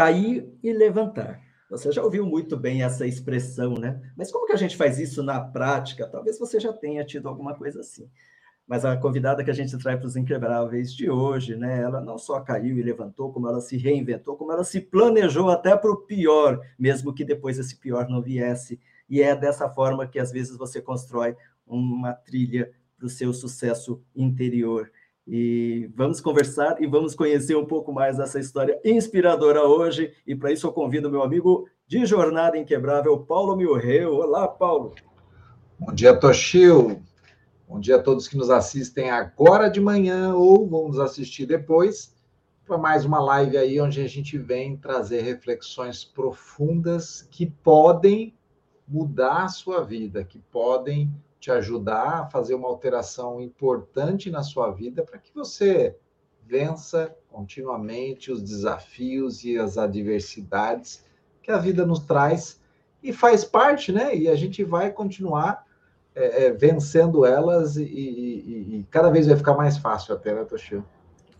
cair e levantar. Você já ouviu muito bem essa expressão, né? Mas como que a gente faz isso na prática? Talvez você já tenha tido alguma coisa assim. Mas a convidada que a gente traz para os Inquebráveis de hoje, né? Ela não só caiu e levantou, como ela se reinventou, como ela se planejou até para o pior, mesmo que depois esse pior não viesse. E é dessa forma que às vezes você constrói uma trilha para o seu sucesso interior. E vamos conversar e vamos conhecer um pouco mais dessa história inspiradora hoje. E para isso eu convido meu amigo de Jornada Inquebrável, Paulo Milreu. Olá, Paulo. Bom dia, Toshio. Bom dia a todos que nos assistem agora de manhã ou vão nos assistir depois para mais uma live aí onde a gente vem trazer reflexões profundas que podem mudar a sua vida, que podem te ajudar a fazer uma alteração importante na sua vida para que você vença continuamente os desafios e as adversidades que a vida nos traz e faz parte, né? E a gente vai continuar é, é, vencendo elas e, e, e, cada vez vai ficar mais fácil até, né, Toshio?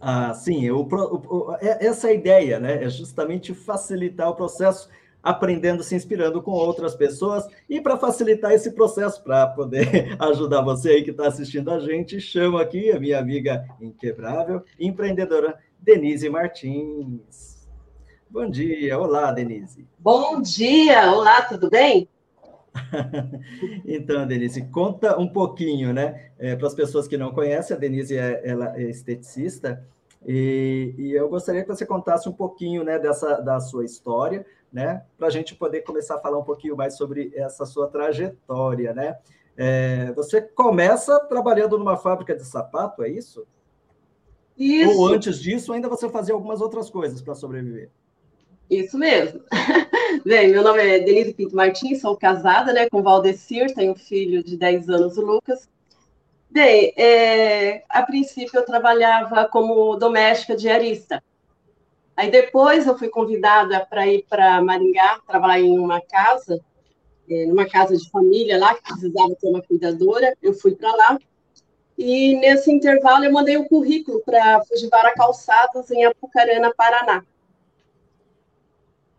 Ah, sim, o, o, é, essa é a ideia, né? É justamente facilitar o processo aprendendo, se inspirando com outras pessoas. E para facilitar esse processo, para poder ajudar você aí que está assistindo a gente, chamo aqui a minha amiga inquebrável, empreendedora Denise Martins. Bom dia, olá, Denise. Bom dia, olá, tudo bem? então, Denise, conta um pouquinho, né? É, para as pessoas que não conhecem, a Denise é, ela é esteticista, e, e, eu gostaria que você contasse um pouquinho né, dessa, da sua história, né, para a gente poder começar a falar um pouquinho mais sobre essa sua trajetória, né? É, você começa trabalhando numa fábrica de sapato, é isso? Isso. Ou antes disso, ainda você fazia algumas outras coisas para sobreviver? Isso mesmo. Bem, meu nome é Denise Pinto Martins, sou casada né, com Valdecir, tenho um filho de 10 anos, o Lucas. Bem, é, a princípio eu trabalhava como doméstica diarista. Aí depois eu fui convidada para ir para Maringá, trabalhar em uma casa, é, numa casa de família lá, que precisava ter uma cuidadora. Eu fui para lá. E nesse intervalo eu mandei o um currículo para Fujivara Calçados, em Apucarana, Paraná.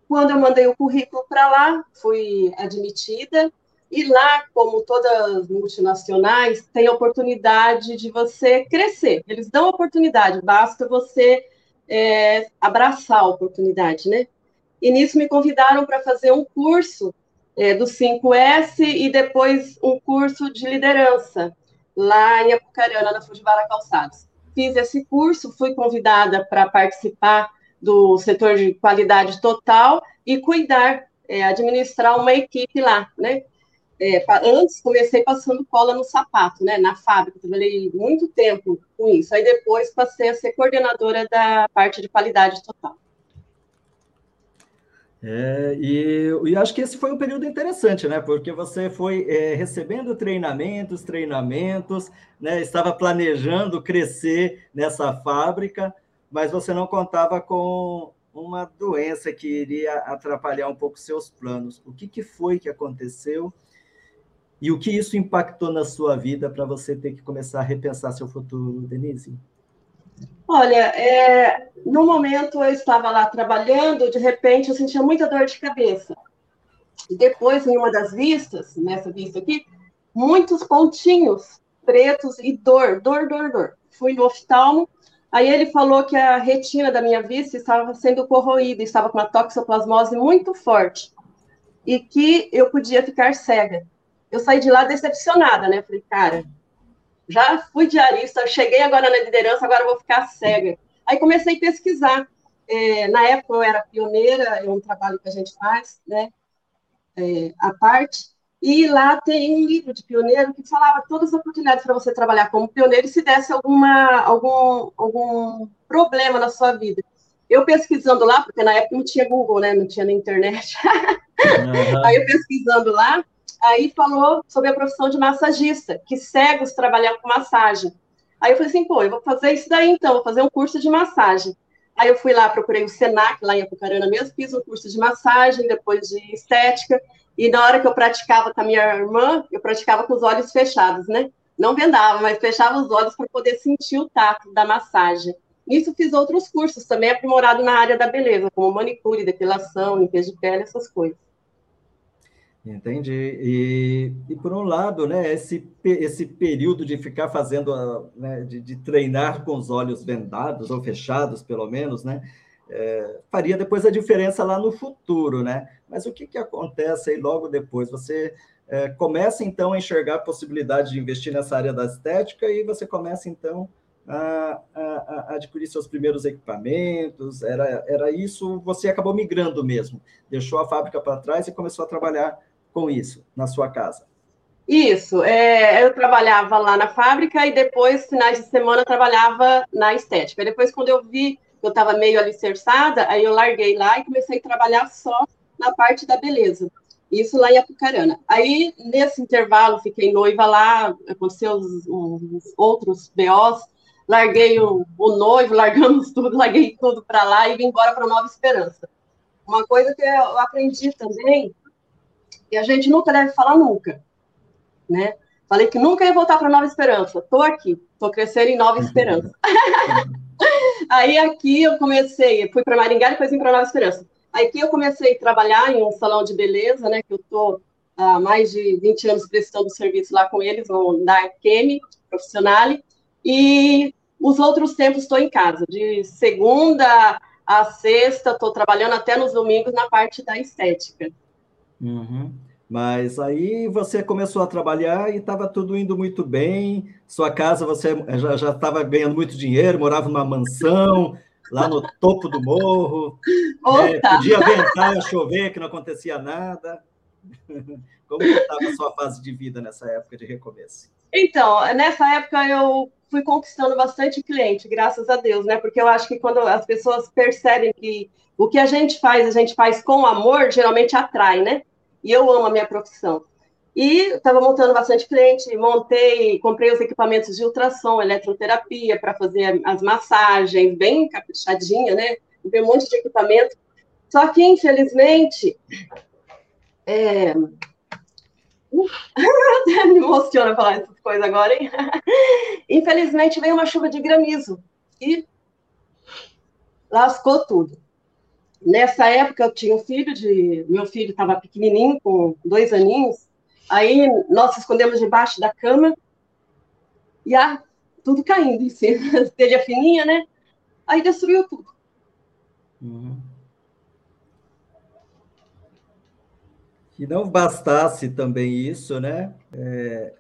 Quando eu mandei o currículo para lá, fui admitida. E lá, como todas as multinacionais, tem a oportunidade de você crescer. Eles dão oportunidade, basta você é, abraçar a oportunidade, né? E nisso me convidaram para fazer um curso é, do 5S e depois um curso de liderança lá em Apucarana, na Fujivara Calçados. Fiz esse curso, fui convidada para participar do setor de qualidade total e cuidar, é, administrar uma equipe lá, né? É, antes comecei passando cola no sapato, né, na fábrica, trabalhei muito tempo com isso. Aí depois passei a ser coordenadora da parte de qualidade total. É, e, e acho que esse foi um período interessante, né? Porque você foi é, recebendo treinamentos, treinamentos, né? Estava planejando crescer nessa fábrica, mas você não contava com uma doença que iria atrapalhar um pouco seus planos. O que, que foi que aconteceu? E o que isso impactou na sua vida para você ter que começar a repensar seu futuro, Denise? Olha, é, no momento eu estava lá trabalhando, de repente eu sentia muita dor de cabeça. E depois, em uma das vistas, nessa vista aqui, muitos pontinhos pretos e dor, dor, dor, dor. Fui no oftalmo, aí ele falou que a retina da minha vista estava sendo corroída, estava com uma toxoplasmose muito forte e que eu podia ficar cega eu saí de lá decepcionada, né? Falei, cara, já fui diarista, cheguei agora na liderança, agora vou ficar cega. Aí comecei a pesquisar. É, na época eu era pioneira, é um trabalho que a gente faz, né? É, a parte. E lá tem um livro de pioneiro que falava todas as oportunidades para você trabalhar como pioneiro e se desse alguma, algum, algum problema na sua vida. Eu pesquisando lá, porque na época não tinha Google, né? Não tinha na internet. Uhum. Aí eu pesquisando lá, aí falou sobre a profissão de massagista, que cegos trabalham com massagem. Aí eu falei assim, pô, eu vou fazer isso daí então, vou fazer um curso de massagem. Aí eu fui lá, procurei o Senac, lá em Apucarana mesmo, fiz um curso de massagem, depois de estética, e na hora que eu praticava com a minha irmã, eu praticava com os olhos fechados, né? Não vendava, mas fechava os olhos para poder sentir o tato da massagem. Nisso fiz outros cursos também, aprimorado na área da beleza, como manicure, depilação, limpeza de pele, essas coisas. Entendi. E, e por um lado, né, esse, esse período de ficar fazendo, né, de, de treinar com os olhos vendados ou fechados, pelo menos, né, é, faria depois a diferença lá no futuro, né? Mas o que, que acontece aí logo depois? Você é, começa então a enxergar a possibilidade de investir nessa área da estética e você começa então a, a, a, adquirir seus primeiros equipamentos, era, era isso, você acabou migrando mesmo, deixou a fábrica para trás e começou a trabalhar com isso na sua casa? Isso, é, eu trabalhava lá na fábrica e depois, finais de semana, trabalhava na estética. Depois, quando eu vi que eu estava meio alicerçada, aí eu larguei lá e comecei a trabalhar só na parte da beleza. Isso lá em Apucarana. Aí, nesse intervalo, fiquei noiva lá, aconteceu os, os outros BOs, larguei o, o, noivo, largamos tudo, larguei tudo para lá e vim embora para Nova Esperança. Uma coisa que eu aprendi também e a gente nunca deve falar nunca, né? Falei que nunca ia voltar para Nova Esperança. Estou aqui, estou crescendo em Nova Esperança. Aí aqui eu comecei, fui para Maringá e depois vim para Nova Esperança. Aí aqui eu comecei a trabalhar em um salão de beleza, né? Que eu estou há mais de 20 anos prestando serviço lá com eles, na Kemi, profissional. E os outros tempos estou em casa. De segunda a sexta, estou trabalhando até nos domingos na parte da estética. Uhum. Mas aí você começou a trabalhar e estava tudo indo muito bem. Sua casa você já estava ganhando muito dinheiro, morava numa mansão lá no topo do morro. É, podia ventar, chover, que não acontecia nada. Como estava a sua fase de vida nessa época de recomeço? Então, nessa época eu fui conquistando bastante cliente, graças a Deus, né? Porque eu acho que quando as pessoas percebem que o que a gente faz, a gente faz com amor, geralmente atrai, né? E eu amo a minha profissão. E estava montando bastante cliente, montei, comprei os equipamentos de ultrassom, eletroterapia para fazer as massagens, bem caprichadinha, né? Comprei um monte de equipamento. Só que, infelizmente, é... me emociona falar essas coisas agora, hein? Infelizmente, veio uma chuva de granizo e lascou tudo. Nessa época eu tinha um filho de. Meu filho estava pequenininho, com dois aninhos. Aí nós escondemos debaixo da cama e ah, tudo caindo em cima. Telha fininha, né? Aí destruiu tudo. Uhum. E não bastasse também isso, né? É,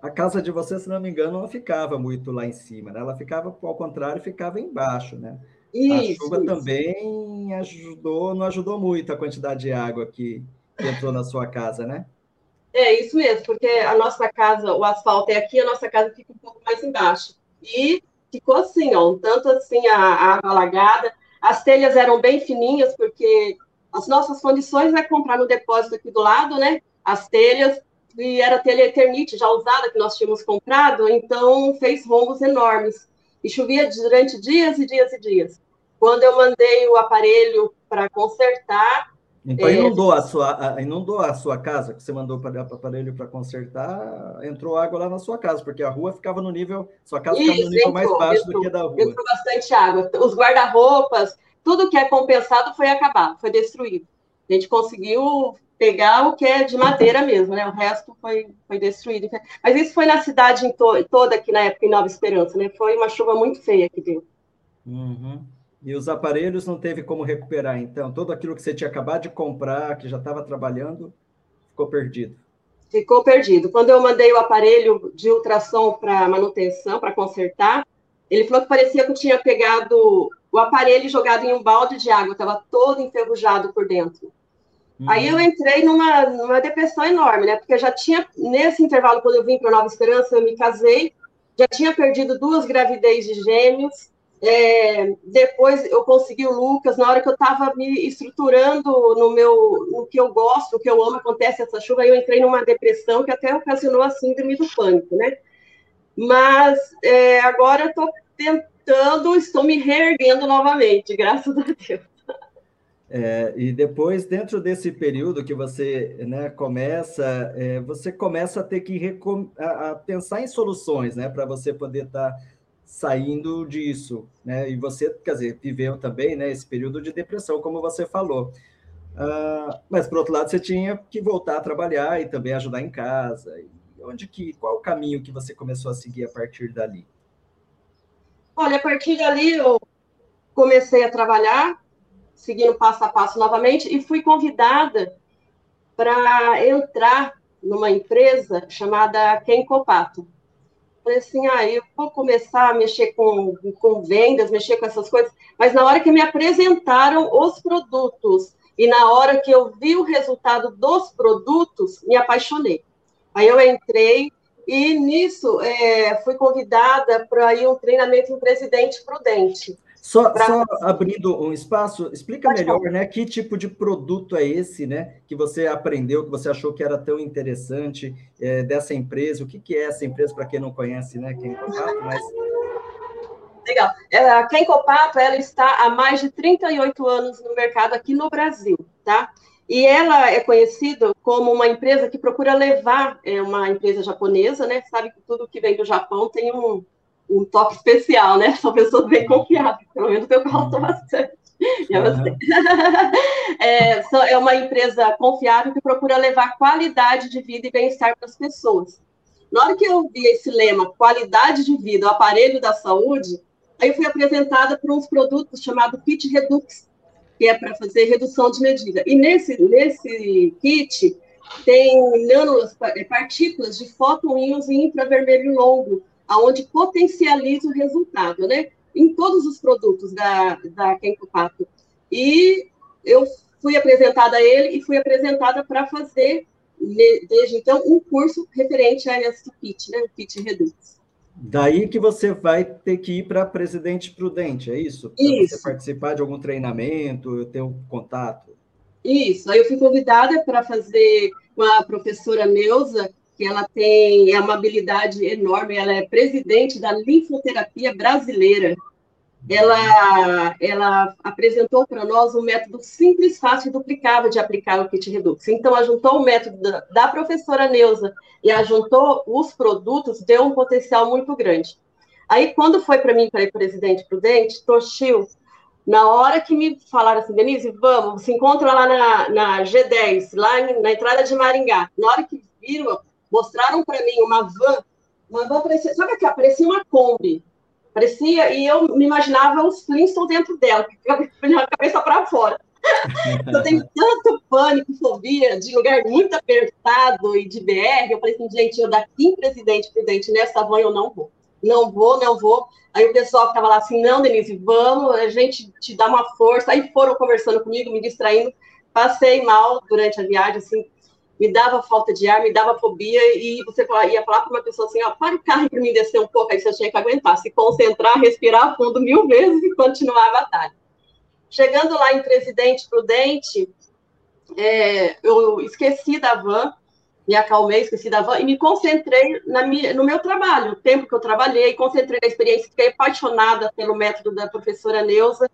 a casa de você, se não me engano, não ficava muito lá em cima, né? Ela ficava, ao contrário, ficava embaixo, né? Isso, a chuva isso. também ajudou, não ajudou muito a quantidade de água que, que entrou na sua casa, né? É isso mesmo, porque a nossa casa, o asfalto é aqui, a nossa casa fica um pouco mais embaixo. E ficou assim, ó, um tanto assim a, a água alagada. As telhas eram bem fininhas, porque as nossas condições é comprar no depósito aqui do lado, né? As telhas, e era telha Eternite já usada que nós tínhamos comprado, então fez rombos enormes. E chovia durante dias e dias e dias. Quando eu mandei o aparelho para consertar. Então, é... inundou, a sua, inundou a sua casa, que você mandou para o aparelho para consertar, entrou água lá na sua casa, porque a rua ficava no nível. Sua casa Isso, ficava no nível entrou, mais baixo entrou, do que da rua. Entrou bastante água. Os guarda-roupas, tudo que é compensado foi acabado, foi destruído. A gente conseguiu pegar o que é de madeira mesmo, né? O resto foi, foi destruído. Mas isso foi na cidade to toda aqui na época, em Nova Esperança, né? Foi uma chuva muito feia que deu. Uhum. E os aparelhos não teve como recuperar, então? Tudo aquilo que você tinha acabado de comprar, que já estava trabalhando, ficou perdido? Ficou perdido. Quando eu mandei o aparelho de ultrassom para manutenção, para consertar, ele falou que parecia que eu tinha pegado o aparelho jogado em um balde de água, estava todo enferrujado por dentro. Uhum. Aí eu entrei numa, numa depressão enorme, né? Porque já tinha, nesse intervalo, quando eu vim para Nova Esperança, eu me casei, já tinha perdido duas gravidez de gêmeos, é, depois eu consegui o Lucas, na hora que eu estava me estruturando no meu, no que eu gosto, no que eu amo, acontece essa chuva, aí eu entrei numa depressão que até ocasionou a síndrome do pânico, né? Mas é, agora eu estou tentando, estou me reerguendo novamente, graças a Deus. É, e depois, dentro desse período que você né, começa, é, você começa a ter que a, a pensar em soluções, né, para você poder estar tá saindo disso, né? E você, quer dizer, viveu também, né, esse período de depressão, como você falou. Uh, mas, por outro lado, você tinha que voltar a trabalhar e também ajudar em casa. E onde que, qual o caminho que você começou a seguir a partir dali? Olha, a partir dali eu comecei a trabalhar, seguindo passo a passo novamente, e fui convidada para entrar numa empresa chamada Kenkopato. Falei assim, ah, eu vou começar a mexer com, com vendas, mexer com essas coisas, mas na hora que me apresentaram os produtos e na hora que eu vi o resultado dos produtos, me apaixonei. Aí eu entrei e nisso é, fui convidada para ir um treinamento em Presidente Prudente. Só, pra... só, abrindo um espaço, explica Pode melhor, falar. né? Que tipo de produto é esse, né? Que você aprendeu, que você achou que era tão interessante é, dessa empresa? O que, que é essa empresa, para quem não conhece, né? Quem contato, mas... Legal. É, a Kenkopato, ela está há mais de 38 anos no mercado aqui no Brasil, tá? E ela é conhecida como uma empresa que procura levar, é uma empresa japonesa, né? Sabe que tudo que vem do Japão tem um, um toque especial, né? São pessoas bem confiáveis, pelo menos eu gosto bastante. Uhum. É, é uma empresa confiável que procura levar qualidade de vida e bem-estar para as pessoas. Na hora que eu vi esse lema, qualidade de vida, o aparelho da saúde, aí eu fui apresentada por uns produtos chamados Kit Redux, que é para fazer redução de medida. E nesse, nesse kit tem nanopartículas de fóton-íons em infravermelho longo, aonde potencializa o resultado, né? Em todos os produtos da, da Kenko Pato. E eu fui apresentada a ele e fui apresentada para fazer, desde então, um curso referente a esse kit, né? O kit Redux. Daí que você vai ter que ir para Presidente Prudente, é isso? Para isso. você participar de algum treinamento, ter um contato. Isso. Aí eu fui convidada para fazer com a professora Neuza, ela tem é uma habilidade enorme, ela é presidente da linfoterapia brasileira ela, ela apresentou para nós um método simples, fácil e duplicável de aplicar o kit Redux. Então, ajuntou o método da, da professora Neuza e ajuntou os produtos, deu um potencial muito grande. Aí, quando foi para mim, para ir presidente prudente, Toshio, na hora que me falaram assim, Denise, vamos, se encontra lá na, na G10, lá na entrada de Maringá. Na hora que viram, mostraram para mim uma van, uma van parecia, sabe que parecia uma Kombi, Parecia, e eu me imaginava os Flintstones dentro dela, com a cabeça para fora. eu tenho tanto pânico, fobia de lugar muito apertado e de BR. Eu falei assim, gente, eu daqui em Presidente Prudente nessa van eu não vou. Não vou, não vou. Aí o pessoal ficava lá assim, não, Denise, vamos, a gente te dá uma força. Aí foram conversando comigo, me distraindo. Passei mal durante a viagem, assim, me dava falta de ar, me dava fobia, e você ia falar para uma pessoa assim, ó, para o carro para mim descer um pouco, aí você tinha que aguentar, se concentrar, respirar fundo mil vezes e continuar a batalha. Chegando lá em Presidente Prudente, é, eu esqueci da van, me acalmei, esqueci da van, e me concentrei na minha, no meu trabalho, o tempo que eu trabalhei, concentrei na experiência, fiquei apaixonada pelo método da professora Neuza,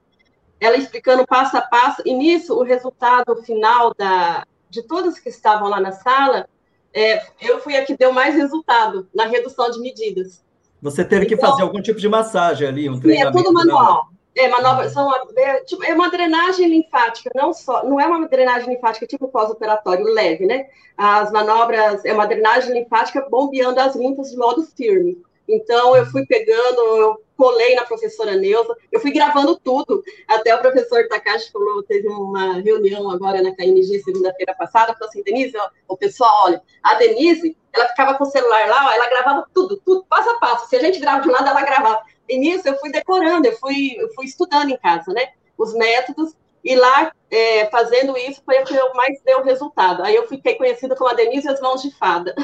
ela explicando passo a passo, e nisso o resultado final da, de todos que estavam lá na sala, é, eu fui a que deu mais resultado na redução de medidas. Você teve então, que fazer algum tipo de massagem ali, um treinamento? Sim, é tudo manual. É, manobra, são, é, tipo, é uma drenagem linfática, não só, não é uma drenagem linfática tipo pós-operatório leve, né? As manobras é uma drenagem linfática bombeando as linfas de modo firme. Então, eu fui pegando, eu colei na professora Neuza, eu fui gravando tudo. Até o professor Takashi falou, teve uma reunião agora na KNG segunda-feira passada, falou assim, Denise, ó, o pessoal, olha, a Denise, ela ficava com o celular lá, ó, ela gravava tudo, tudo, passo a passo. Se a gente grava de um lado, ela gravava. E nisso eu fui decorando, eu fui, eu fui estudando em casa, né? Os métodos, e lá, é, fazendo isso, foi o que mais deu resultado. Aí eu fiquei conhecida como a Denise as mãos de fada.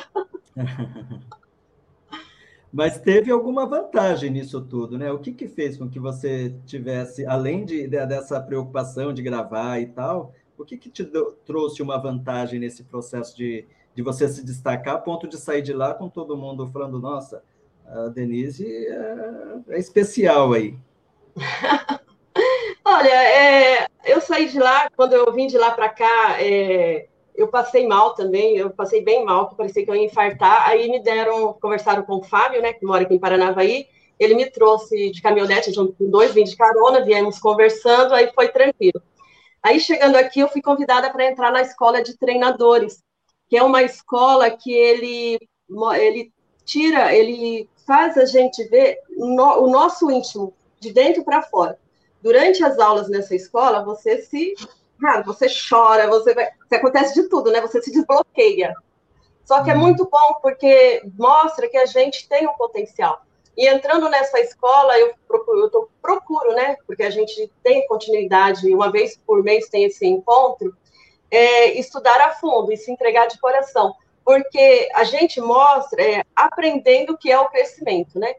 Mas teve alguma vantagem nisso tudo, né? O que, que fez com que você tivesse, além de, de dessa preocupação de gravar e tal, o que, que te trouxe uma vantagem nesse processo de, de você se destacar a ponto de sair de lá com todo mundo falando, nossa, a Denise é, é especial aí. Olha, é, eu saí de lá, quando eu vim de lá para cá, é, eu passei mal também, eu passei bem mal, que parecia que eu ia infartar. Aí me deram, conversaram com o Fábio, né, que mora aqui em Paranavaí, Ele me trouxe de caminhonete, junto com dois, vim de carona, viemos conversando, aí foi tranquilo. Aí, chegando aqui, eu fui convidada para entrar na escola de treinadores, que é uma escola que ele, ele tira, ele faz a gente ver no, o nosso íntimo, de dentro para fora. Durante as aulas nessa escola, você se. Cara, você chora, você vai. Você acontece de tudo, né? Você se desbloqueia. Só que é uhum. muito bom porque mostra que a gente tem um potencial. E entrando nessa escola, eu procuro, eu tô, procuro, né? Porque a gente tem continuidade, uma vez por mês tem esse encontro, é, estudar a fundo e se entregar de coração. Porque a gente mostra, é, aprendendo o que é o crescimento, né?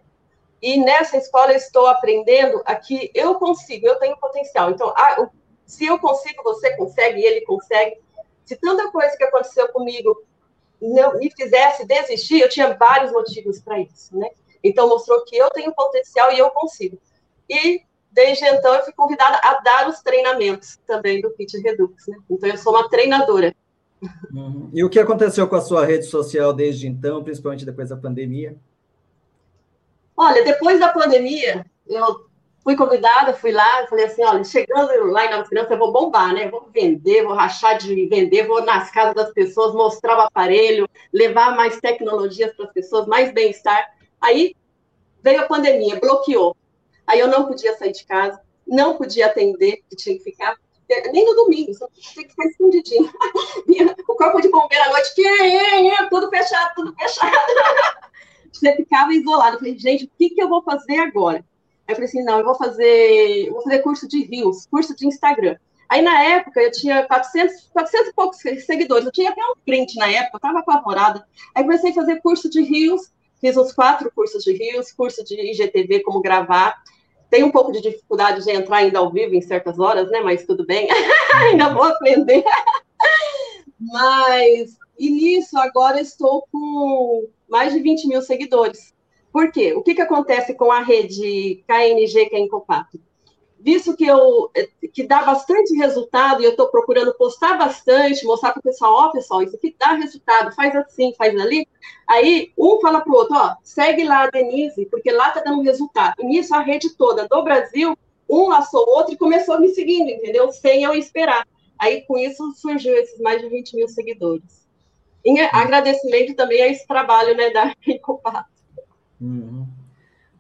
E nessa escola eu estou aprendendo aqui eu consigo, eu tenho potencial. Então, a, se eu consigo, você consegue, ele consegue. Se tanta coisa que aconteceu comigo não me fizesse desistir, eu tinha vários motivos para isso, né? Então, mostrou que eu tenho potencial e eu consigo. E, desde então, eu fui convidada a dar os treinamentos também do Fit Redux. Né? Então, eu sou uma treinadora. Uhum. E o que aconteceu com a sua rede social desde então, principalmente depois da pandemia? Olha, depois da pandemia, eu fui convidada, fui lá, falei assim, olha, chegando lá em Nova Esperança, eu vou bombar, né? Vou vender, vou rachar de vender, vou nas casas das pessoas, mostrar o aparelho, levar mais tecnologias para as pessoas, mais bem-estar. Aí veio a pandemia, bloqueou. Aí eu não podia sair de casa, não podia atender, tinha que ficar nem no domingo, só tinha que ficar escondidinho. o corpo de bombeiro à noite, que é, é, tudo fechado, tudo fechado. Você ficava isolado. Falei, gente, o que, que eu vou fazer agora? Aí eu falei assim, não, eu vou fazer, vou fazer curso de Reels, curso de Instagram. Aí, na época, eu tinha 400, 400 e poucos seguidores. Eu tinha até um print na época, eu estava apavorada. Aí comecei a fazer curso de Reels Fiz uns quatro cursos de Rios, curso de IGTV, como gravar. Tenho um pouco de dificuldade de entrar ainda ao vivo em certas horas, né? Mas tudo bem, ainda vou aprender. Mas, e nisso, agora estou com mais de 20 mil seguidores. Por quê? O que, que acontece com a rede KNG, que é Incopato? visto que eu que dá bastante resultado e eu estou procurando postar bastante, mostrar para o pessoal, ó, oh, pessoal, isso aqui dá resultado, faz assim, faz ali. Aí um fala para o outro, ó, segue lá a Denise, porque lá está dando resultado. E nisso a rede toda do Brasil, um laçou o outro e começou me seguindo, entendeu? Sem eu esperar. Aí com isso surgiu esses mais de 20 mil seguidores. Em agradecimento também a esse trabalho né, da Incopato. Uhum.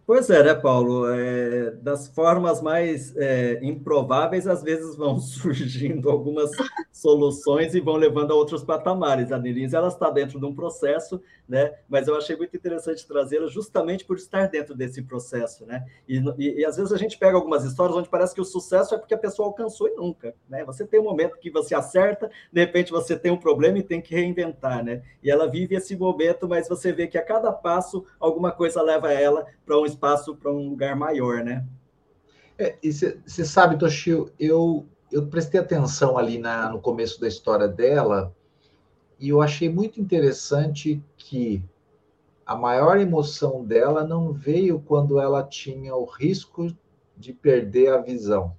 Pois é, né, Paulo? É, das formas mais é, improváveis, às vezes vão surgindo algumas soluções e vão levando a outros patamares. A Denise, ela está dentro de um processo, né? Mas eu achei muito interessante trazê-la justamente por estar dentro desse processo, né? E, e, e, às vezes a gente pega algumas histórias onde parece que o sucesso é porque a pessoa alcançou e nunca, né? Você tem um momento que você acerta, de repente você tem um problema e tem que reinventar, né? E ela vive esse momento, mas você vê que a cada passo alguma coisa leva ela para um espaço para um lugar maior, né? É, e você sabe, Toshio, eu, eu prestei atenção ali na, no começo da história dela e eu achei muito interessante que a maior emoção dela não veio quando ela tinha o risco de perder a visão.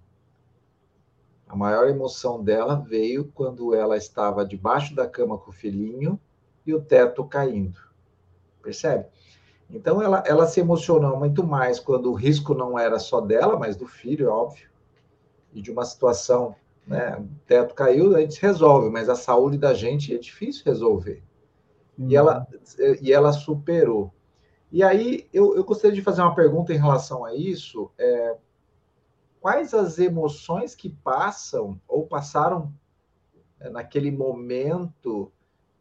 A maior emoção dela veio quando ela estava debaixo da cama com o filhinho e o teto caindo. Percebe? Então, ela, ela se emocionou muito mais quando o risco não era só dela, mas do filho, é óbvio, e de uma situação, né? O teto caiu, a gente resolve, mas a saúde da gente é difícil resolver. E, ela, e ela superou. E aí, eu, eu gostaria de fazer uma pergunta em relação a isso. É, quais as emoções que passam ou passaram é, naquele momento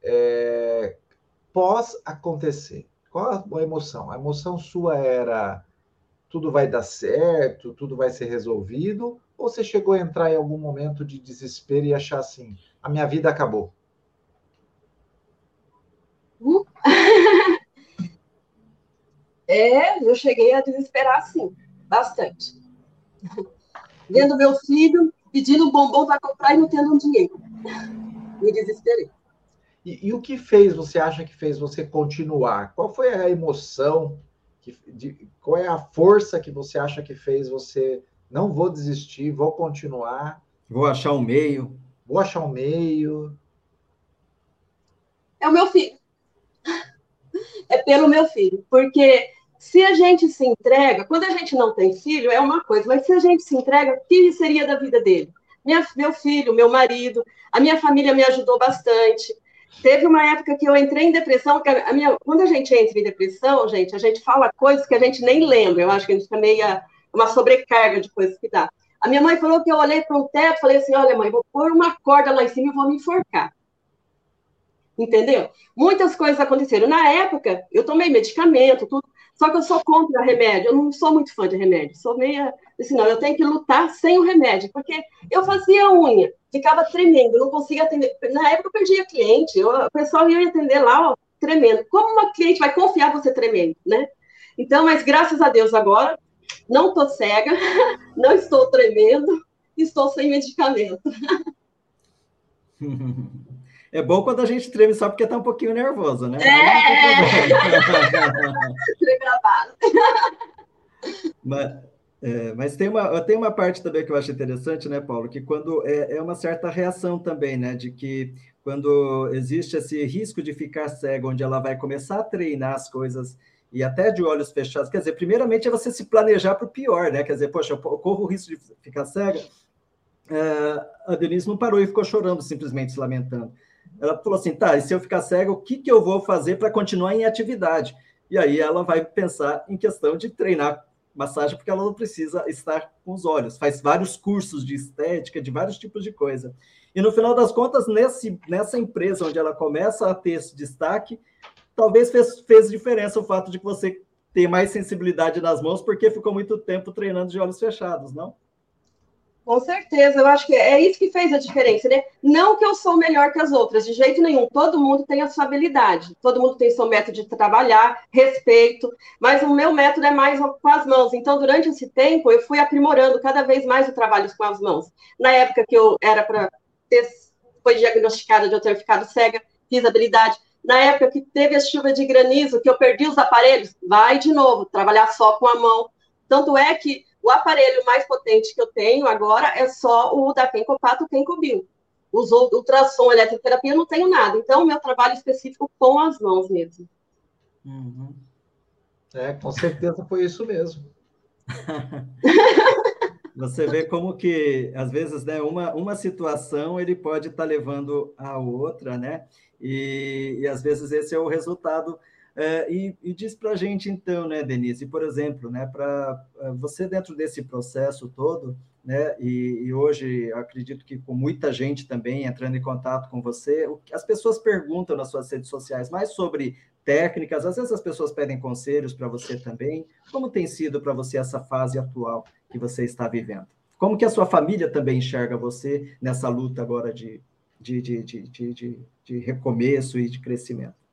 é, pós acontecer? Qual a emoção? A emoção sua era tudo vai dar certo, tudo vai ser resolvido? Ou você chegou a entrar em algum momento de desespero e achar assim, a minha vida acabou? Uh. é, eu cheguei a desesperar sim, bastante. Vendo meu filho pedindo bombom para comprar e não tendo dinheiro. Me desesperei. E, e, o que fez, você acha que fez você continuar? Qual foi a emoção, que, de, qual é a força que você acha que fez você não vou desistir, vou continuar? Vou achar um meio. Vou achar um meio. É o meu filho. É pelo meu filho. Porque se a gente se entrega, quando a gente não tem filho, é uma coisa, mas se a gente se entrega, o que seria da vida dele? Minha, meu filho, meu marido, a minha família me ajudou bastante. Teve uma época que eu entrei em depressão, a minha, quando a gente entra em depressão, gente, a gente fala coisas que a gente nem lembra. Eu acho que a gente fica meio uma sobrecarga de coisas que dá. A minha mãe falou que eu olhei para um teto, falei assim, olha mãe, vou pôr uma corda lá em cima e vou me enforcar. Entendeu? Muitas coisas aconteceram. Na época, eu tomei medicamento, tudo, só que eu sou contra remédio, eu não sou muito fã de remédio. Sou meia. Assim, não, eu tenho que lutar sem o remédio, porque eu fazia unha, ficava tremendo, não conseguia atender. Na época eu perdia cliente, eu, o pessoal ia atender lá, ó, tremendo. Como uma cliente vai confiar você tremendo, né? Então, mas graças a Deus agora, não estou cega, não estou tremendo, estou sem medicamento. É bom quando a gente treme só porque está um pouquinho nervoso, né? É! Treme a base. Mas, é, mas tem, uma, tem uma parte também que eu acho interessante, né, Paulo? Que quando é, é uma certa reação também, né? De que quando existe esse risco de ficar cego, onde ela vai começar a treinar as coisas e até de olhos fechados. Quer dizer, primeiramente é você se planejar para o pior, né? Quer dizer, poxa, eu corro o risco de ficar cega. É, a Denise não parou e ficou chorando, simplesmente se lamentando. Ela falou assim: tá, e se eu ficar cega, o que, que eu vou fazer para continuar em atividade? E aí ela vai pensar em questão de treinar massagem, porque ela não precisa estar com os olhos. Faz vários cursos de estética, de vários tipos de coisa. E no final das contas, nesse, nessa empresa onde ela começa a ter esse destaque, talvez fez, fez diferença o fato de que você ter mais sensibilidade nas mãos, porque ficou muito tempo treinando de olhos fechados, não? Com certeza, eu acho que é isso que fez a diferença, né? Não que eu sou melhor que as outras, de jeito nenhum. Todo mundo tem a sua habilidade, todo mundo tem seu método de trabalhar, respeito, mas o meu método é mais com as mãos. Então, durante esse tempo, eu fui aprimorando cada vez mais o trabalho com as mãos. Na época que eu era para ter, foi diagnosticada de eu ter ficado cega, fiz habilidade. Na época que teve a chuva de granizo, que eu perdi os aparelhos, vai de novo, trabalhar só com a mão. Tanto é que o aparelho mais potente que eu tenho agora é só o da Kenkopato Kenkobio. Os ultrassom, eletroterapia, eu não tenho nada. Então, o meu trabalho específico com as mãos mesmo. Uhum. É, com certeza foi isso mesmo. Você vê como que, às vezes, né, uma, uma situação ele pode estar tá levando a outra, né? E, e às vezes esse é o resultado é, e, e, diz para a gente, então, né, Denise, por exemplo, né, para é, você dentro desse processo todo, né, e, e, hoje acredito que com muita gente também entrando em contato com você, as pessoas perguntam nas suas redes sociais mais sobre técnicas, às vezes as pessoas pedem conselhos para você também. Como tem sido para você essa fase atual que você está vivendo? Como que a sua família também enxerga você nessa luta agora de, de, de, de, de, de recomeço e de crescimento?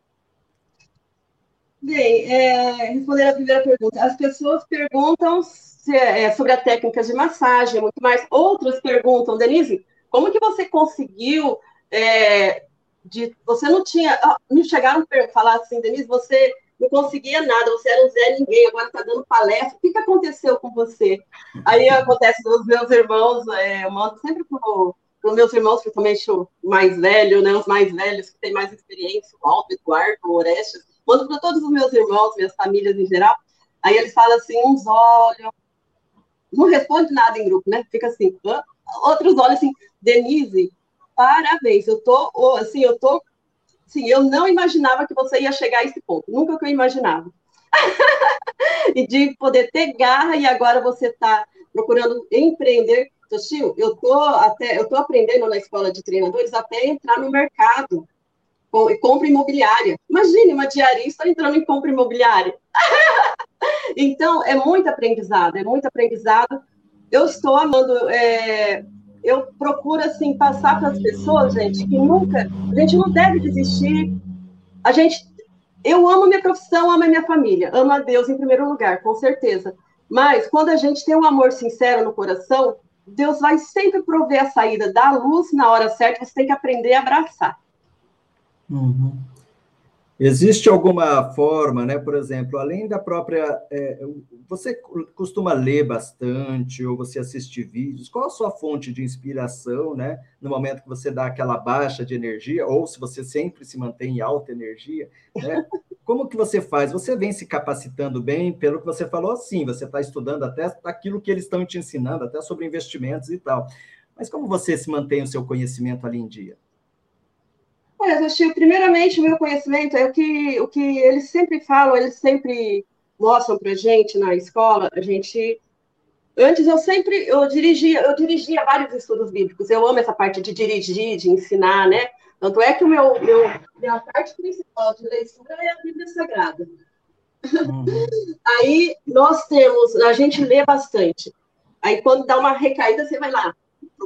Bem, é, responder a primeira pergunta. As pessoas perguntam se, é, sobre a técnica de massagem, muito mais. Outras perguntam, Denise, como que você conseguiu? É, de, você não tinha. me chegaram a falar assim, Denise, você não conseguia nada, você era um Zé Ninguém, agora está dando palestra. O que, que aconteceu com você? Aí acontece com os meus irmãos, é, eu mando sempre para os meus irmãos, principalmente o mais velho, né, os mais velhos, que têm mais experiência, o Alto, o Eduardo, o Orestes, mando para todos os meus irmãos, minhas famílias em geral. Aí eles falam assim, uns olham, não responde nada em grupo, né? Fica assim, outros olham assim, Denise, parabéns, eu tô, assim, eu tô, sim, eu não imaginava que você ia chegar a esse ponto, nunca que eu imaginava. e de poder ter garra e agora você está procurando empreender. Toshio, eu tô até, eu tô aprendendo na escola de treinadores até entrar no mercado compra imobiliária. Imagine uma diarista entrando em compra imobiliária. então, é muito aprendizado, é muito aprendizado. Eu estou amando, é, eu procuro, assim, passar para as pessoas, gente, que nunca, a gente não deve desistir. A gente, eu amo minha profissão, amo a minha família, amo a Deus em primeiro lugar, com certeza. Mas, quando a gente tem um amor sincero no coração, Deus vai sempre prover a saída da luz na hora certa, você tem que aprender a abraçar. Uhum. Existe alguma forma, né? Por exemplo, além da própria. É, você costuma ler bastante ou você assiste vídeos? Qual a sua fonte de inspiração, né? No momento que você dá aquela baixa de energia, ou se você sempre se mantém em alta energia, né? como que você faz? Você vem se capacitando bem, pelo que você falou, sim, você está estudando até aquilo que eles estão te ensinando, até sobre investimentos e tal. Mas como você se mantém o seu conhecimento ali em dia? Olha, Tio, primeiramente, o meu conhecimento é o que, o que eles sempre falam, eles sempre mostram para gente na escola, a gente Antes eu sempre eu dirigia, eu dirigia vários estudos bíblicos. Eu amo essa parte de dirigir, de ensinar, né? Tanto é que o meu, meu minha parte principal de leitura é a Bíblia Sagrada. Uhum. Aí nós temos, a gente lê bastante. Aí quando dá uma recaída, você vai lá,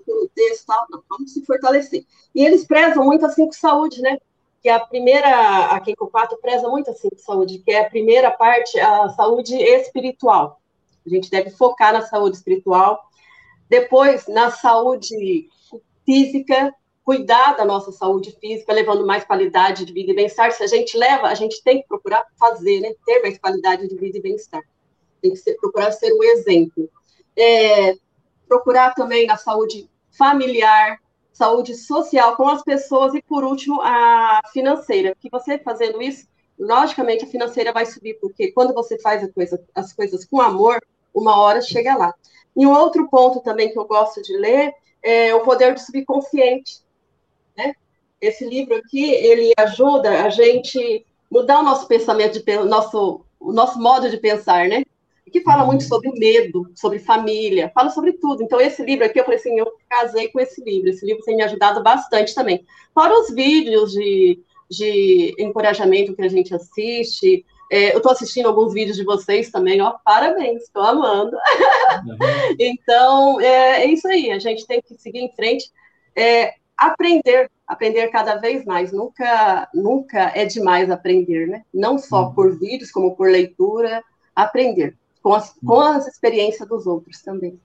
procura o texto, tal, não, vamos se fortalecer. E eles prezam muito assim com saúde, né? Que a primeira, a Keiko Pato preza muito assim com saúde, que é a primeira parte, a saúde espiritual. A gente deve focar na saúde espiritual. Depois, na saúde física, cuidar da nossa saúde física, levando mais qualidade de vida e bem-estar. Se a gente leva, a gente tem que procurar fazer, né? Ter mais qualidade de vida e bem-estar. Tem que ser, procurar ser um exemplo. É, procurar também na saúde familiar, saúde social com as pessoas e, por último, a financeira. Que você fazendo isso, logicamente a financeira vai subir, porque quando você faz coisa, as coisas com amor, uma hora chega lá. E um outro ponto também que eu gosto de ler é O Poder do Subconsciente. Né? Esse livro aqui, ele ajuda a gente mudar o nosso pensamento, de, nosso, o nosso modo de pensar, né? Que fala muito uhum. sobre medo, sobre família, fala sobre tudo. Então, esse livro aqui, eu falei assim, eu casei com esse livro. Esse livro tem me ajudado bastante também. Fora os vídeos de, de encorajamento que a gente assiste, é, eu estou assistindo alguns vídeos de vocês também, ó, parabéns, estou amando. Uhum. então, é, é, isso aí, a gente tem que seguir em frente, é, aprender, aprender cada vez mais. Nunca, nunca é demais aprender, né? Não só uhum. por vídeos, como por leitura, aprender com as, com as experiências dos outros também.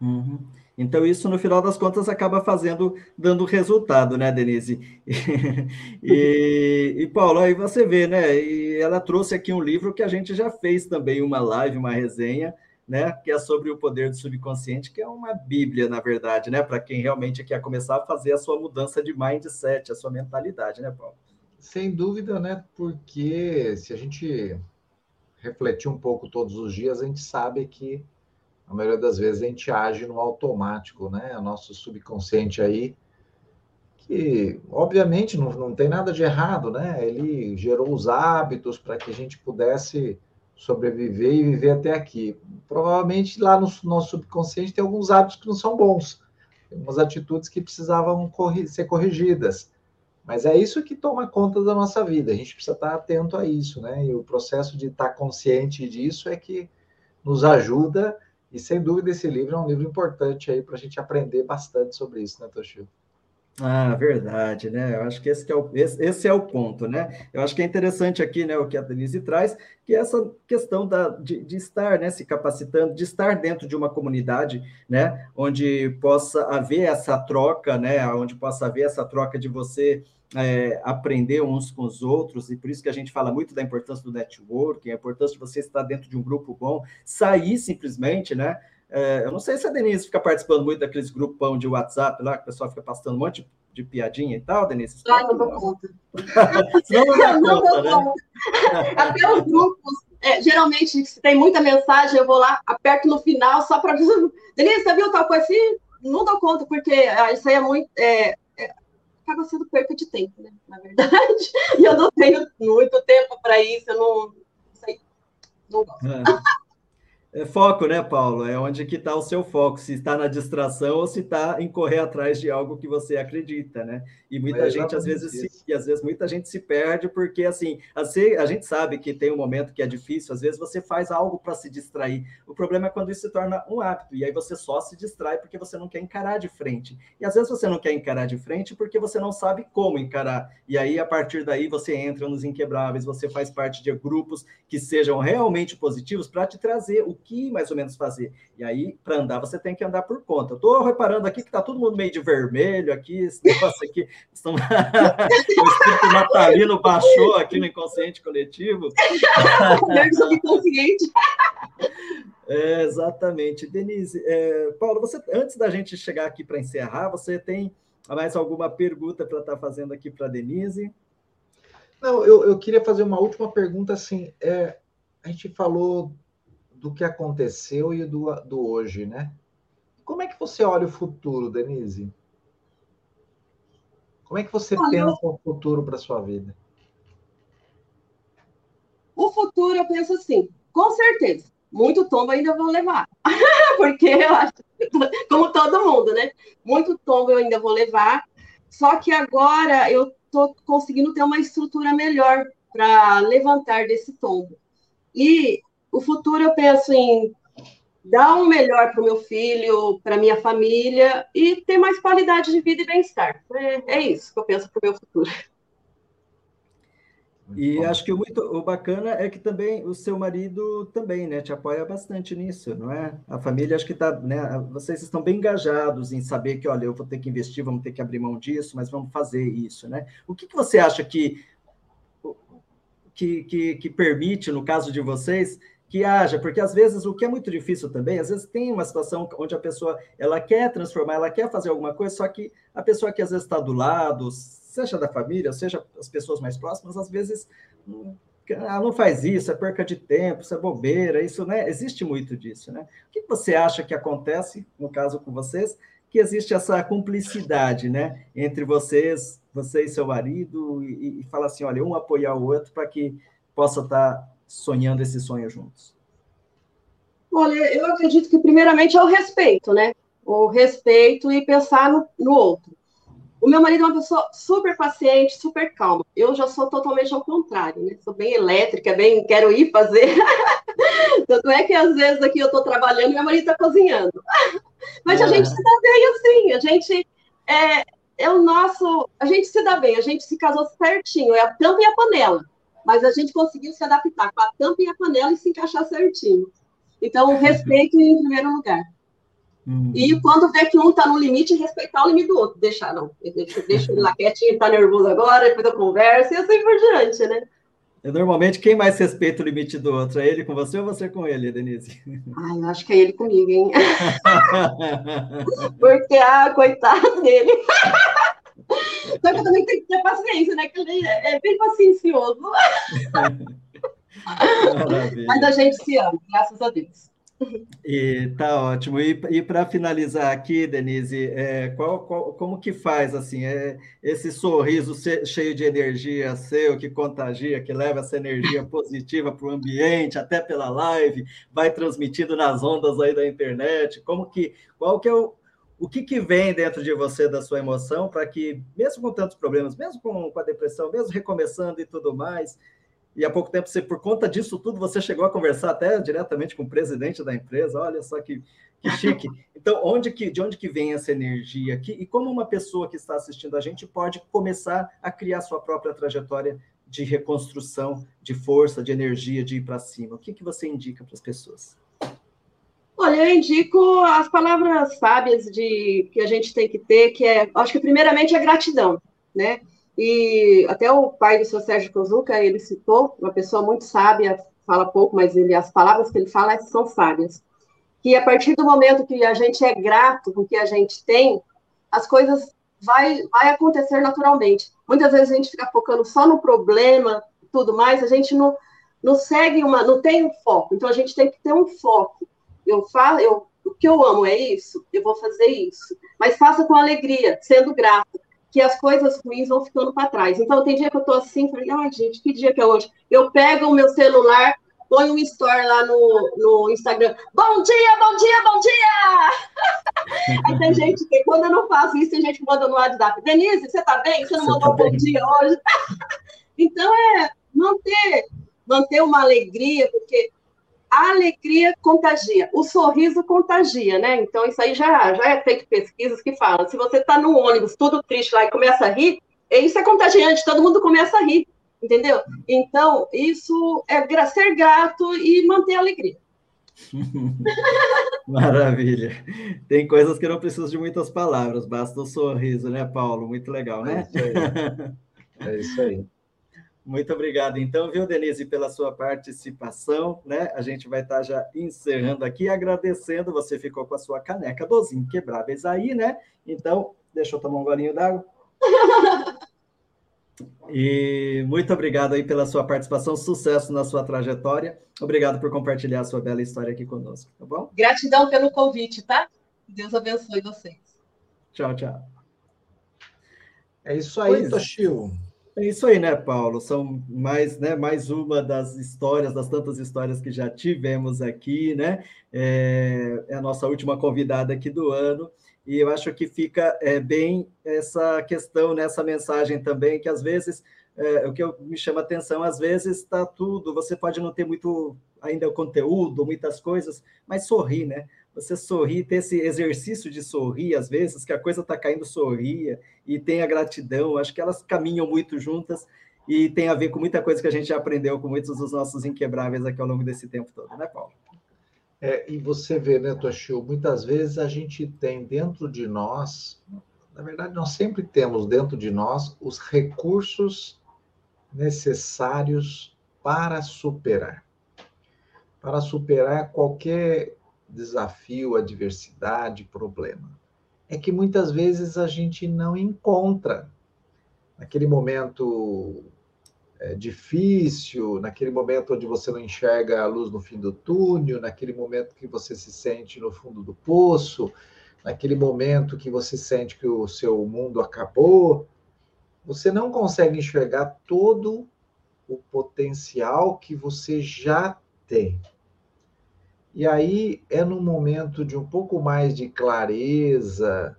Uhum. Então, isso, no final das contas, acaba fazendo, dando resultado, né, Denise? e, e, Paulo, aí você vê, né? E ela trouxe aqui um livro que a gente já fez também uma live, uma resenha, né? Que é sobre o poder do subconsciente, que é uma bíblia, na verdade, né? Para quem realmente quer começar a fazer a sua mudança de mindset, a sua mentalidade, né, Paulo? Sem dúvida, né? Porque se a gente refletir um pouco todos os dias, a gente sabe que a maioria das vezes a gente age no automático, né? O nosso subconsciente aí, que obviamente não, não tem nada de errado, né? Ele gerou os hábitos para que a gente pudesse sobreviver e viver até aqui. Provavelmente lá no nosso subconsciente tem alguns hábitos que não são bons, algumas atitudes que precisavam corri ser corrigidas. Mas é isso que toma conta da nossa vida. A gente precisa estar atento a isso, né? E o processo de estar consciente disso é que nos ajuda e sem dúvida esse livro é um livro importante aí para a gente aprender bastante sobre isso, né, Toshio? Ah, verdade, né? Eu acho que esse, que é o, esse, esse, é o ponto, né? Eu acho que é interessante aqui, né, o que a Denise traz, que é essa questão da, de, de, estar, né, se capacitando, de estar dentro de uma comunidade, né, onde possa haver essa troca, né, onde possa haver essa troca de você é, aprender uns com os outros, e por isso que a gente fala muito da importância do networking, a importância de você estar dentro de um grupo bom, sair simplesmente, né? É, eu não sei se a Denise fica participando muito daqueles grupão de WhatsApp lá, que o pessoal fica passando um monte de piadinha e tal, Denise. Ah, não dou conta. não, não, não conta, né? Conta. Até os grupos, é, geralmente, se tem muita mensagem, eu vou lá, aperto no final só para. Denise, você viu tal coisa assim? Não dou conta, porque ah, isso aí é muito. É, acaba sendo perca de tempo, né? Na verdade. E eu não tenho muito tempo para isso, eu não, sei, não gosto. É. É foco, né, Paulo? É onde que está o seu foco, se está na distração ou se está em correr atrás de algo que você acredita, né? E muita é gente, às vezes, se, e às vezes muita gente se perde, porque assim, a gente sabe que tem um momento que é difícil, às vezes você faz algo para se distrair. O problema é quando isso se torna um hábito, e aí você só se distrai porque você não quer encarar de frente. E às vezes você não quer encarar de frente porque você não sabe como encarar. E aí, a partir daí, você entra nos inquebráveis, você faz parte de grupos que sejam realmente positivos para te trazer o que mais ou menos fazer. E aí, para andar, você tem que andar por conta. Estou reparando aqui que está todo mundo meio de vermelho aqui, esse negócio aqui. Estão... o espírito natalino baixou aqui no inconsciente coletivo. subconsciente. É, exatamente. Denise, é, Paulo, você, antes da gente chegar aqui para encerrar, você tem mais alguma pergunta para estar tá fazendo aqui para a Denise? Não, eu, eu queria fazer uma última pergunta, assim, é, a gente falou do que aconteceu e do, do hoje, né? Como é que você olha o futuro, Denise? Como é que você olha, pensa o futuro para sua vida? O futuro, eu penso assim, com certeza, muito tombo ainda vou levar. Porque eu acho, como todo mundo, né? Muito tombo eu ainda vou levar. Só que agora eu estou conseguindo ter uma estrutura melhor para levantar desse tombo. E o futuro eu penso em dar um melhor para o meu filho, para minha família e ter mais qualidade de vida e bem-estar. É, é isso que eu penso para o meu futuro. E acho que o, muito, o bacana é que também o seu marido também, né, te apoia bastante nisso, não é? A família acho que está, né, vocês estão bem engajados em saber que, olha, eu vou ter que investir, vamos ter que abrir mão disso, mas vamos fazer isso, né? O que, que você acha que, que, que, que permite, no caso de vocês, que haja, porque às vezes o que é muito difícil também, às vezes tem uma situação onde a pessoa ela quer transformar, ela quer fazer alguma coisa, só que a pessoa que às vezes está do lado, seja da família, seja as pessoas mais próximas, às vezes ah, não faz isso, é perca de tempo, isso é bobeira, isso, né? Existe muito disso, né? O que você acha que acontece, no caso com vocês, que existe essa cumplicidade, né? Entre vocês, você e seu marido, e, e fala assim, olha, um apoiar o outro para que possa estar tá sonhando esse sonho juntos? Olha, eu acredito que primeiramente é o respeito, né? O respeito e pensar no, no outro. O meu marido é uma pessoa super paciente, super calma. Eu já sou totalmente ao contrário, né? Sou bem elétrica, bem quero ir fazer. Tanto é que às vezes aqui eu estou trabalhando e meu marido está cozinhando. Mas é. a gente se dá bem assim, a gente é, é o nosso, a gente se dá bem, a gente se casou certinho, é a tampa e a panela. Mas a gente conseguiu se adaptar com a tampa e a panela e se encaixar certinho. Então, respeito em primeiro lugar. Uhum. E quando vê que um está no limite, respeitar o limite do outro. Deixar, não. Deixa, deixa ele lá quietinho, está nervoso agora, depois eu converso e assim por diante, né? E normalmente, quem mais respeita o limite do outro? É ele com você ou você com ele, Denise? Ai, eu acho que é ele comigo, hein? Porque, ah, coitado dele. Só que eu também tenho que ter paciência, né? Que ele é bem paciencioso. Mas a gente se ama, graças a Deus. E tá ótimo. E, e para finalizar aqui, Denise, é, qual, qual, como que faz assim? É, esse sorriso cheio de energia seu que contagia, que leva essa energia positiva para o ambiente, até pela live, vai transmitindo nas ondas aí da internet. Como que qual que é o, o que, que vem dentro de você da sua emoção para que, mesmo com tantos problemas, mesmo com, com a depressão, mesmo recomeçando e tudo mais, e há pouco tempo, você, por conta disso tudo, você chegou a conversar até diretamente com o presidente da empresa. Olha só que, que chique. Então, onde que, de onde que vem essa energia aqui? E como uma pessoa que está assistindo a gente pode começar a criar sua própria trajetória de reconstrução, de força, de energia, de ir para cima? O que, que você indica para as pessoas? Olha, eu indico as palavras sábias de que a gente tem que ter, que é, acho que primeiramente é gratidão, né? E até o pai do seu Sérgio Kozuka, ele citou, uma pessoa muito sábia, fala pouco, mas ele, as palavras que ele fala são sábias. Que a partir do momento que a gente é grato com o que a gente tem, as coisas vai, vai acontecer naturalmente. Muitas vezes a gente fica focando só no problema, tudo mais, a gente não, não segue uma, não tem um foco. Então a gente tem que ter um foco. Eu falo, eu, o que eu amo é isso, eu vou fazer isso. Mas faça com alegria, sendo grato que as coisas ruins vão ficando para trás. Então, tem dia que eu estou assim, falei, ai, gente, que dia que é hoje? Eu pego o meu celular, ponho um story lá no, no Instagram, bom dia, bom dia, bom dia! Aí tem gente que, quando eu não faço isso, tem gente que manda no WhatsApp, Denise, você está bem? Você não você mandou tá bom dia hoje? então, é manter, manter uma alegria, porque a alegria contagia, o sorriso contagia, né? Então, isso aí já, já é feito pesquisas que falam. Se você está no ônibus, tudo triste lá e começa a rir, isso é contagiante, todo mundo começa a rir, entendeu? Então, isso é ser grato e manter a alegria. Maravilha. Tem coisas que não precisam de muitas palavras, basta o um sorriso, né, Paulo? Muito legal, né? É isso aí. É isso aí. Muito obrigado, então, viu, Denise, pela sua participação, né? A gente vai estar já encerrando aqui, agradecendo. Você ficou com a sua caneca dos inquebráveis aí, né? Então, deixa eu tomar um golinho d'água. E muito obrigado aí pela sua participação, sucesso na sua trajetória. Obrigado por compartilhar a sua bela história aqui conosco, tá bom? Gratidão pelo convite, tá? Deus abençoe vocês. Tchau, tchau. É isso aí, pois, Toshio. É isso aí, né, Paulo? São mais, né, mais uma das histórias, das tantas histórias que já tivemos aqui, né? É, é a nossa última convidada aqui do ano. E eu acho que fica é, bem essa questão nessa mensagem também, que às vezes é, o que eu, me chama atenção, às vezes está tudo, você pode não ter muito ainda o conteúdo, muitas coisas, mas sorrir, né? Você sorrir, ter esse exercício de sorrir, às vezes, que a coisa está caindo, sorria, e tem a gratidão, acho que elas caminham muito juntas e tem a ver com muita coisa que a gente já aprendeu com muitos dos nossos inquebráveis aqui ao longo desse tempo todo, né, Paulo? É, e você vê, né, Toshio, muitas vezes a gente tem dentro de nós, na verdade, nós sempre temos dentro de nós os recursos necessários para superar. Para superar qualquer desafio, adversidade, problema. É que muitas vezes a gente não encontra naquele momento é, difícil, naquele momento onde você não enxerga a luz no fim do túnel, naquele momento que você se sente no fundo do poço, naquele momento que você sente que o seu mundo acabou, você não consegue enxergar todo o potencial que você já tem. E aí é no momento de um pouco mais de clareza,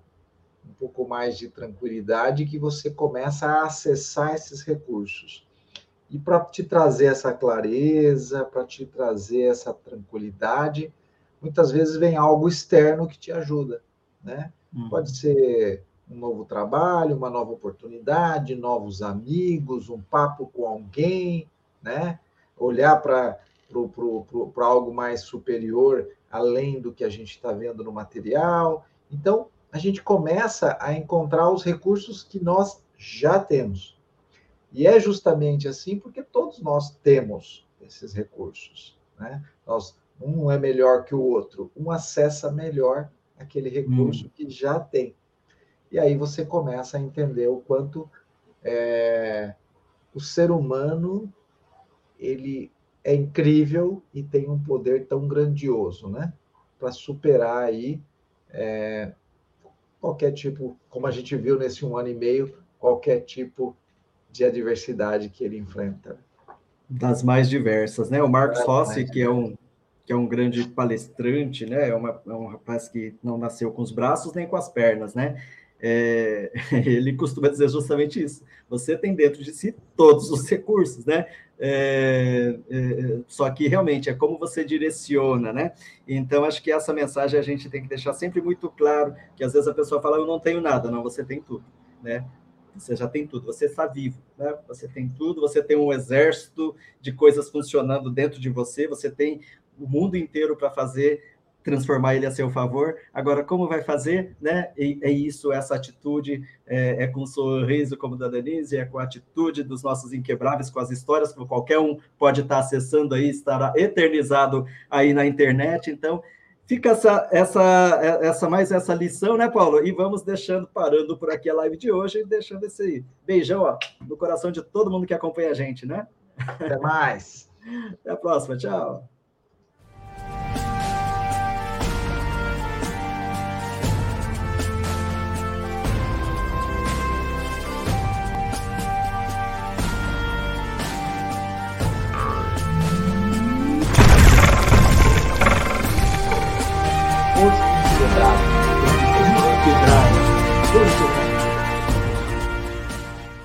um pouco mais de tranquilidade que você começa a acessar esses recursos. E para te trazer essa clareza, para te trazer essa tranquilidade, muitas vezes vem algo externo que te ajuda, né? Uhum. Pode ser um novo trabalho, uma nova oportunidade, novos amigos, um papo com alguém, né? Olhar para algo mais superior, além do que a gente está vendo no material. Então, a gente começa a encontrar os recursos que nós já temos. E é justamente assim porque todos nós temos esses recursos. Né? Nós, um é melhor que o outro, um acessa melhor aquele recurso hum. que já tem. E aí você começa a entender o quanto é, o ser humano ele é incrível e tem um poder tão grandioso, né? Para superar aí é, qualquer tipo, como a gente viu nesse um ano e meio, qualquer tipo de adversidade que ele enfrenta. Das mais diversas, né? O Marcos Rossi, que é um que é um grande palestrante, né? É, uma, é um rapaz que não nasceu com os braços nem com as pernas, né? É, ele costuma dizer justamente isso. Você tem dentro de si todos os recursos, né? É, é, só que realmente é como você direciona, né? Então acho que essa mensagem a gente tem que deixar sempre muito claro, que às vezes a pessoa fala eu não tenho nada, não, você tem tudo, né? Você já tem tudo, você está vivo, né? Você tem tudo, você tem um exército de coisas funcionando dentro de você, você tem o mundo inteiro para fazer transformar ele a seu favor. Agora, como vai fazer, né? E, é isso, essa atitude, é, é com um sorriso como da Denise, é com a atitude dos nossos inquebráveis, com as histórias que qualquer um pode estar acessando aí, estará eternizado aí na internet. Então, fica essa, essa, essa mais essa lição, né, Paulo? E vamos deixando, parando por aqui a live de hoje deixando esse beijão ó, no coração de todo mundo que acompanha a gente, né? Até mais. Até a próxima. Tchau.